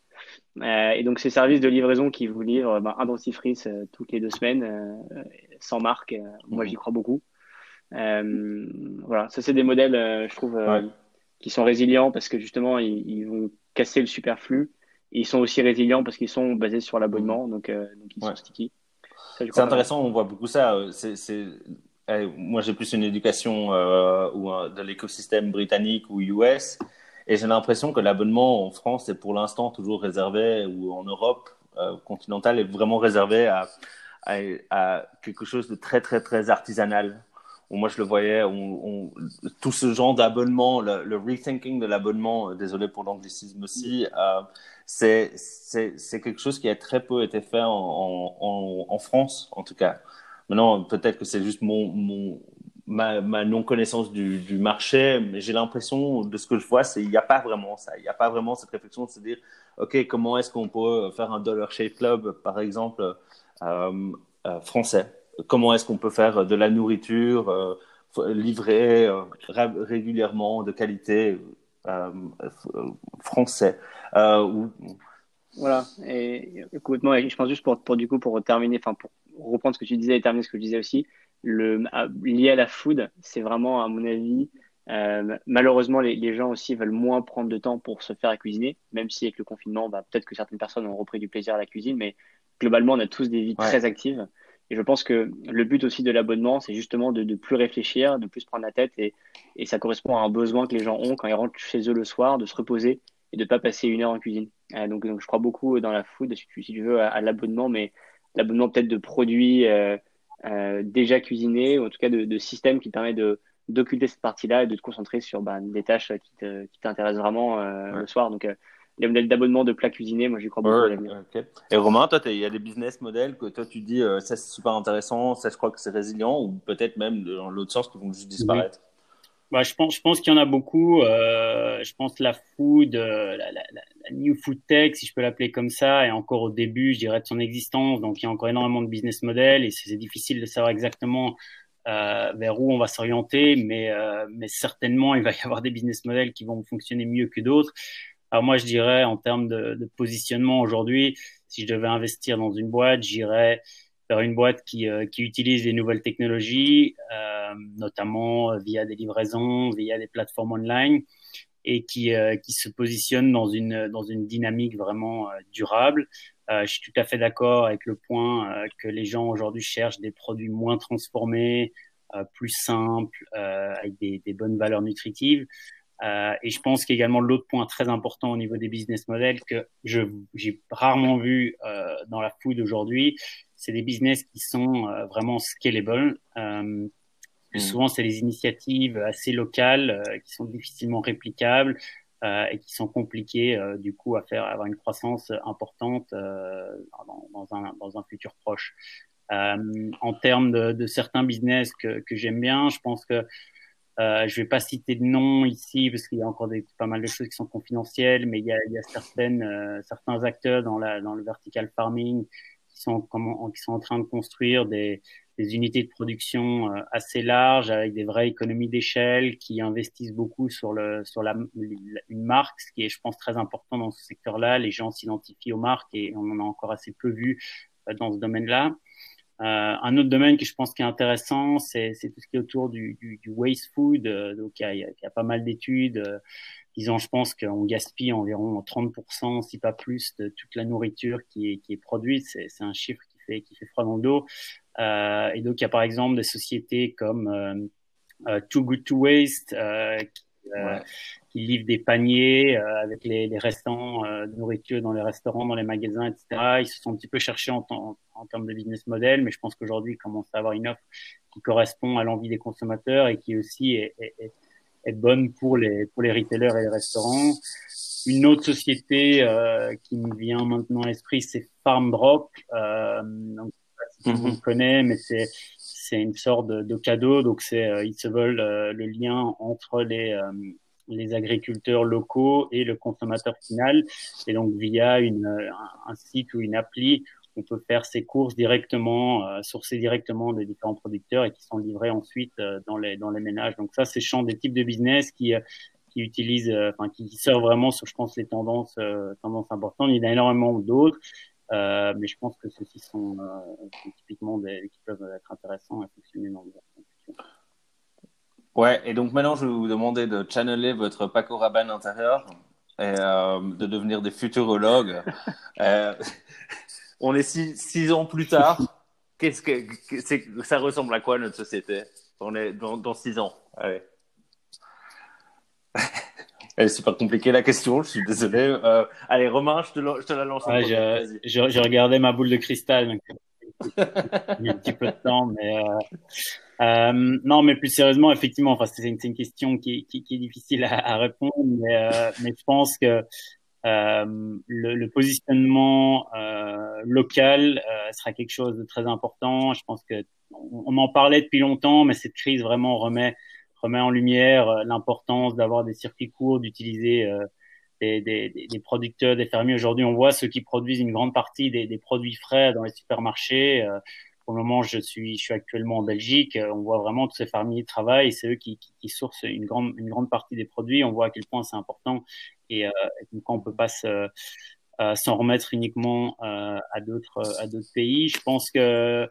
Euh, et donc, ces services de livraison qui vous livrent ben, un dentifrice toutes les deux semaines, sans marque, moi, j'y crois beaucoup. voilà, ça, c'est des modèles, je trouve qui sont résilients parce que justement, ils, vont casser le superflu. Et ils sont aussi résilients parce qu'ils sont basés sur l'abonnement, donc, euh, donc, ils sont sticky. C'est intéressant, on voit beaucoup ça. Euh, eh, moi, j'ai plus une éducation euh, ou de l'écosystème britannique ou US, et j'ai l'impression que l'abonnement en France est pour l'instant toujours réservé, ou en Europe euh, continentale est vraiment réservé à, à, à, quelque chose de très très très artisanal moi je le voyais, tout ce genre d'abonnement, le, rethinking de l'abonnement, euh, désolé pour l'anglicisme aussi, euh, c'est quelque chose qui a très peu été fait en, France, en tout cas. Maintenant, peut-être que c'est juste mon, ma, non-connaissance du, marché, mais j'ai l'impression, de ce que je vois, c'est il n'y a pas vraiment ça. Il n'y a pas vraiment cette réflexion de se dire, OK, comment est-ce qu'on peut faire un Dollar Shave Club, par exemple, euh français? Comment est-ce qu'on peut faire de la nourriture euh, livrée euh, régulièrement de qualité euh, français. Voilà, et complètement. Et je pense juste pour, pour du coup pour terminer, enfin pour reprendre ce que tu disais et terminer ce que je disais aussi, le lié à la food, c'est vraiment à mon avis malheureusement, les, les, gens aussi veulent moins prendre de temps pour se faire à cuisiner, même si avec le confinement, bah, peut-être que certaines personnes ont repris du plaisir à la cuisine, mais globalement, on a tous des vies très actives. Et je pense que le but aussi de l'abonnement, c'est justement de, de plus réfléchir, de plus prendre la tête. Et, et, ça correspond à un besoin que les gens ont quand ils rentrent chez eux le soir, de se reposer et de ne pas passer une heure en cuisine. Euh, donc, donc, je crois beaucoup dans la food, si tu, si tu veux, à, l'abonnement, mais l'abonnement peut-être de produits euh, euh, déjà cuisinés, ou en tout cas de, de systèmes qui permettent de d'occulter cette partie-là et de te concentrer sur bah, des tâches qui t'intéressent vraiment euh, le soir. Donc, euh, les modèles d'abonnement de plats cuisinés, moi j'y crois beaucoup. Et Romain, toi, il y a des business models que toi tu dis euh, ça c'est super intéressant, ça je crois que c'est résilient, ou peut-être même dans l'autre sens qui vont juste disparaître? Bah, je pense, je pense qu'il y en a beaucoup. Euh, je pense la food, euh, la, la, la, new food tech, si je peux l'appeler comme ça, est encore au début, je dirais, de son existence. Donc il y a encore énormément de business models et c'est difficile de savoir exactement euh, vers où on va s'orienter, mais, euh, mais certainement il va y avoir des business models qui vont fonctionner mieux que d'autres. Alors moi, je dirais en termes de, positionnement aujourd'hui, si je devais investir dans une boîte, j'irais vers une boîte qui, euh, utilise les nouvelles technologies, euh, notamment via des livraisons, via des plateformes online, et qui, euh, qui se positionne dans une, dans une dynamique vraiment durable. je suis tout à fait d'accord avec le point que les gens aujourd'hui cherchent des produits moins transformés, plus simples, avec des, bonnes valeurs nutritives. Euh, et je pense qu'également l'autre point très important au niveau des business models que je j'ai rarement vu euh, dans la food aujourd'hui, c'est des business qui sont euh, vraiment scalable. Euh, mm. Souvent, c'est des initiatives assez locales euh, qui sont difficilement réplicables et qui sont compliquées du coup à faire avoir une croissance importante dans, dans, un, dans un futur proche. en termes de, de certains business que, que j'aime bien, je pense que euh, je vais pas citer de nom ici parce qu'il y a encore des, pas mal de choses qui sont confidentielles, mais il y a, il y a certaines, euh, certains acteurs dans, la, dans le vertical farming qui sont, qui sont en train de construire des, des unités de production euh, assez larges avec des vraies économies d'échelle qui investissent beaucoup sur, le, sur la, une marque, ce qui est, je pense, très important dans ce secteur-là. Les gens s'identifient aux marques et on en a encore assez peu vu euh, dans ce domaine-là. Euh, un autre domaine que je pense qui est intéressant, c'est tout ce qui est autour du, du, du waste food. Euh, donc, il y, a, y pas mal d'études. Euh, disons, je pense qu'on gaspille environ 30%, si pas plus, de toute la nourriture qui est, qui est produite. C'est un chiffre qui fait, qui fait froid dans le dos. Euh, et donc, il y a par exemple des sociétés comme euh, Too Good to Waste qui, ouais. qui, livrent des paniers avec les, les restants de nourriture dans les restaurants, dans les magasins, etc. Ils se sont un petit peu cherchés en, temps en termes de business model, mais je pense qu'aujourd'hui, il commence à avoir une offre qui correspond à l'envie des consommateurs et qui aussi est, est, est, bonne pour les, pour les retailers et les restaurants. Une autre société euh, qui me vient maintenant à l'esprit, c'est Farm Drop. Euh, donc, si tout le monde connaît, mais c'est c'est une sorte de, de cadeau. Donc, c'est euh, ils se veulent euh, le lien entre les euh, les agriculteurs locaux et le consommateur final. Et donc, via une, un, site ou une appli, on peut faire ses courses directement, sourcer directement des différents producteurs et qui sont livrés ensuite dans les dans les ménages. Donc ça, c'est champ des types de business qui euh, qui utilisent, enfin qui, vraiment sur, je pense, les tendances tendances importantes. Il y en a énormément d'autres, mais je pense que ceux-ci sont, sont, typiquement des qui peuvent être intéressants à fonctionner dans le Ouais, et donc maintenant, je vais vous demander de channeler votre Paco Rabanne intérieur et euh, de devenir des futurologues. euh, on est six, six ans plus tard. Qu'est-ce que, c'est, ça ressemble à quoi notre société? On est dans, dans six ans. Allez. Elle est super compliquée la question, je suis désolé. Euh, allez, Romain, je te, la, je te la lance. Ouais, je, je, je, regardais ma boule de cristal. Donc... Il y a un petit peu de temps, mais euh, euh, non, mais plus sérieusement, effectivement, enfin, c'est une, une, question qui, qui, qui, est difficile à, à répondre, mais, euh, mais je pense que euh, le, le, positionnement euh, local euh, sera quelque chose de très important. Je pense que on, on, en parlait depuis longtemps, mais cette crise vraiment remet remet en lumière euh, l'importance d'avoir des circuits courts, d'utiliser euh, des, des, des, producteurs, des fermiers. Aujourd'hui, on voit ceux qui produisent une grande partie des, des produits frais dans les supermarchés. pour le moment, je suis, je suis actuellement en Belgique. On voit vraiment tous ces fermiers travaillent. C'est eux qui, qui, qui, sourcent une grande, une grande partie des produits. On voit à quel point c'est important et, euh, et on peut pas se, euh, s'en remettre uniquement euh, à d'autres à d'autres pays. Je pense que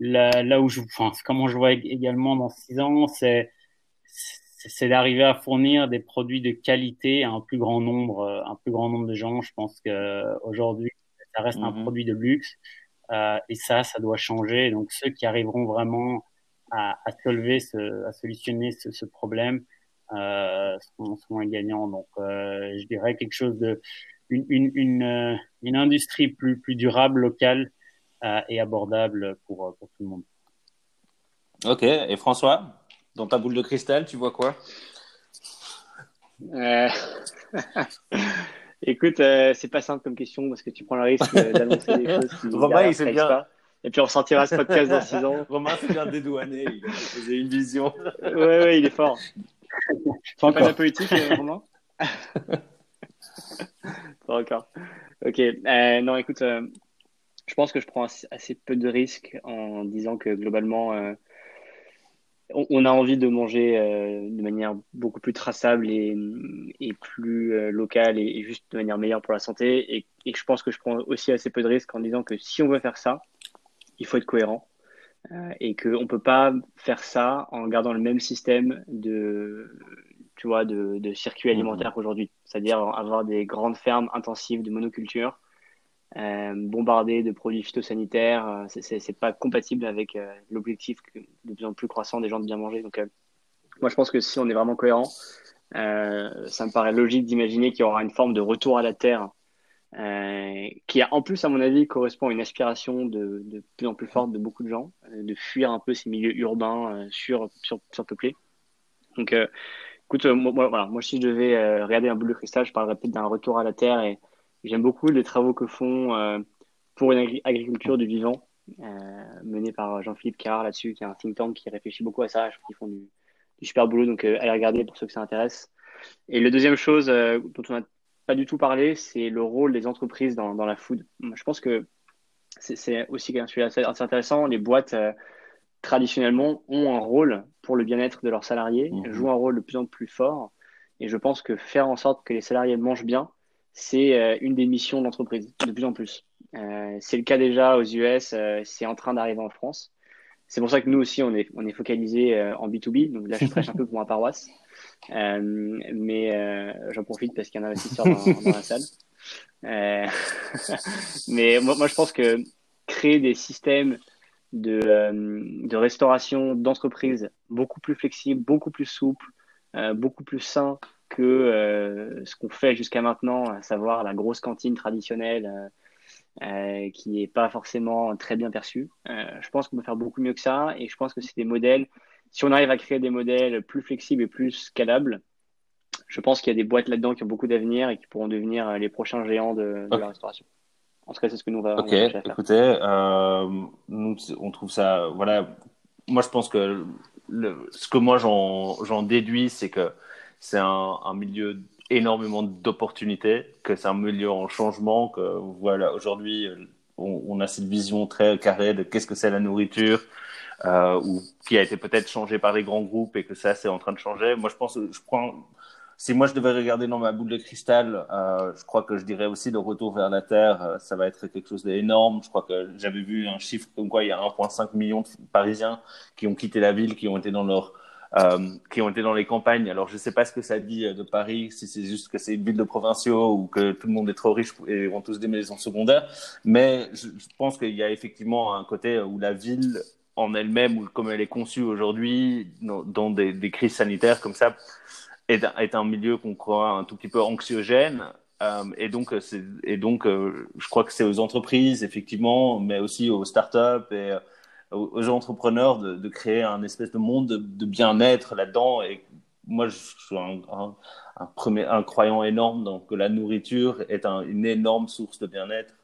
là, là où je, enfin, comment je vois également dans six ans, c'est c'est d'arriver à fournir des produits de qualité à un plus grand nombre, un plus grand nombre de gens. Je pense que aujourd'hui, ça reste un mm-hmm. produit de luxe euh, et ça, ça doit changer. Donc ceux qui arriveront vraiment à, à solver, ce, à solutionner ce, ce problème, euh, sont, sont les gagnants. Donc, euh, je dirais quelque chose de une, une, une, euh, une industrie plus, plus durable, locale euh, et abordable pour, euh, pour tout le monde. Ok. Et François, dans ta boule de cristal, tu vois quoi? Euh... Écoute, euh, c'est pas simple comme question parce que tu prends le risque d'annoncer des choses qui Romain, il s'est bien. Pas. Et puis on ressentira ce podcast dans 6 ans. Romain s'est bien dédouané, il a posé une vision. ouais, ouais, il est fort. Pas, pas de la politique, euh, Romain? Pas encore. Ok. Euh, non, écoute, euh, je pense que je prends assez, assez, peu de risques en disant que globalement, euh, on, a envie de manger de manière beaucoup plus traçable et, et plus locale et, juste de manière meilleure pour la santé. Et, et, je pense que je prends aussi assez peu de risques en disant que si on veut faire ça, il faut être cohérent. et qu'on ne peut pas faire ça en gardant le même système de, tu vois, de, de circuits mmh. alimentaires qu'aujourd'hui. C'est-à-dire avoir des grandes fermes intensives de monoculture, euh, bombardées de produits phytosanitaires. Euh, c'est pas compatible avec euh, l'objectif de plus en plus croissant des gens de bien manger. Donc, euh, moi, je pense que si on est vraiment cohérent, ça me paraît logique d'imaginer qu'il y aura une forme de retour à la terre qui, en plus, à mon avis, correspond à une aspiration de, de plus en plus forte de beaucoup de gens, de fuir un peu ces milieux urbains sur, sur, surpeuplés. Donc, Écoute, euh, moi, voilà, moi, si je devais euh, regarder un boule de cristal, je parlerais peut-être d'un retour à la terre et j'aime beaucoup les travaux que font euh, pour une agriculture du vivant, menés par Jean-Philippe Carr là-dessus, qui est un think tank qui réfléchit beaucoup à ça. Je trouve qu'ils font du, super boulot, donc allez regarder pour ceux que ça intéresse. Et la deuxième chose dont on n'a pas du tout parlé, c'est le rôle des entreprises dans, dans la food. Je pense que c'est aussi un sujet assez intéressant. Les boîtes traditionnellement, ont un rôle pour le bien-être de leurs salariés, mhm. jouent un rôle de plus en plus fort. Et je pense que faire en sorte que les salariés mangent bien, c'est euh, une des missions de l'entreprise, de plus en plus. Euh, c'est le cas déjà aux US, euh, c'est en train d'arriver en France. C'est pour ça que nous aussi, on est, on est focalisé en B2B. Donc là, je prêche un peu pour ma paroisse. mais j'en profite parce qu'il y a un investisseur dans, la salle. mais moi, moi, je pense que créer des systèmes de, de restauration d'entreprise beaucoup plus flexible, beaucoup plus souple, euh, beaucoup plus sain que euh, ce qu'on fait jusqu'à maintenant, à savoir la grosse cantine traditionnelle qui n'est pas forcément très bien perçue. je pense qu'on peut faire beaucoup mieux que ça et je pense que c'est des modèles. Si on arrive à créer des modèles plus flexibles et plus scalables, je pense qu'il y a des boîtes là-dedans qui ont beaucoup d'avenir et qui pourront devenir les prochains géants de, de la restauration. En tout cas, c'est ce que nous va. Ok, écoutez, euh, nous, on trouve ça. Voilà, moi, je pense que le, ce que moi j'en déduis, c'est que c'est un, milieu énormément d'opportunités, que c'est un milieu en changement, que voilà, aujourd'hui, on, a cette vision très carrée de qu'est-ce que c'est la nourriture, euh, ou qui a été peut-être changée par les grands groupes et que ça, c'est en train de changer. Moi, je pense, je prends si moi je devais regarder dans ma boule de cristal, euh, je crois que je dirais aussi le retour vers la Terre, euh, ça va être quelque chose d'énorme. Je crois que j'avais vu un chiffre comme quoi il y a 1,5 million de Parisiens qui ont quitté la ville, qui ont été dans leur qui ont été dans les campagnes. Alors je ne sais pas ce que ça dit euh, de Paris, si c'est juste que c'est une ville de provinciaux ou que tout le monde est trop riche et ont tous des maisons secondaires, mais je, pense qu'il y a effectivement un côté où la ville en elle-même, ou comme elle est conçue aujourd'hui, dans, des, crises sanitaires comme ça, est, un milieu qu'on croit un tout petit peu anxiogène. Euh, et donc, et donc euh, je crois que c'est aux entreprises, effectivement, mais aussi aux startups et euh, aux, entrepreneurs de, de, créer un espèce de monde de, de bien-être là-dedans. Et moi, je suis un, un, un, premier, un croyant énorme donc que la nourriture est un, une énorme source de bien-être.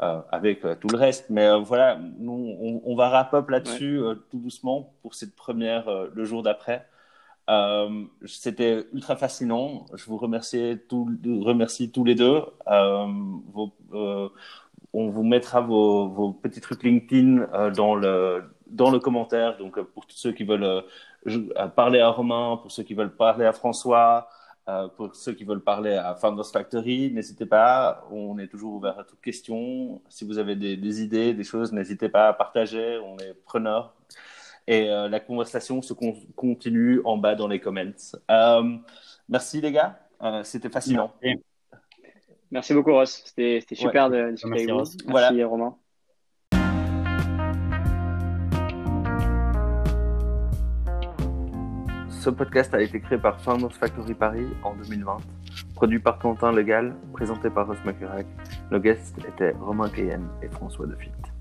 Euh, avec tout le reste. Mais voilà, nous, on, on va wrap up là-dessus tout doucement pour cette première, le jour d'après. Euh, C'était ultra fascinant. Je vous remercie, tout, remercie tous les deux. Euh, vos, euh, on vous mettra vos, vos, petits trucs LinkedIn euh, dans, le, dans le commentaire. Donc, euh, pour tous ceux qui veulent parler à Romain, pour ceux qui veulent parler à François, pour ceux qui veulent parler à Founders Factory, n'hésitez pas. On est toujours ouvert à toutes questions. Si vous avez des, des idées, des choses, n'hésitez pas à partager. On est preneurs. Et euh, la conversation se continue en bas dans les comments. Euh, merci les gars, euh, c'était fascinant. Beaucoup Ross, c'était super de discuter avec vous. Merci voilà. Romain. Ce podcast a été créé par Founders Factory Paris en 2020, produit par Quentin Legal, présenté par Ross McCurac. Nos guests étaient Romain Cayenne et François Defitte.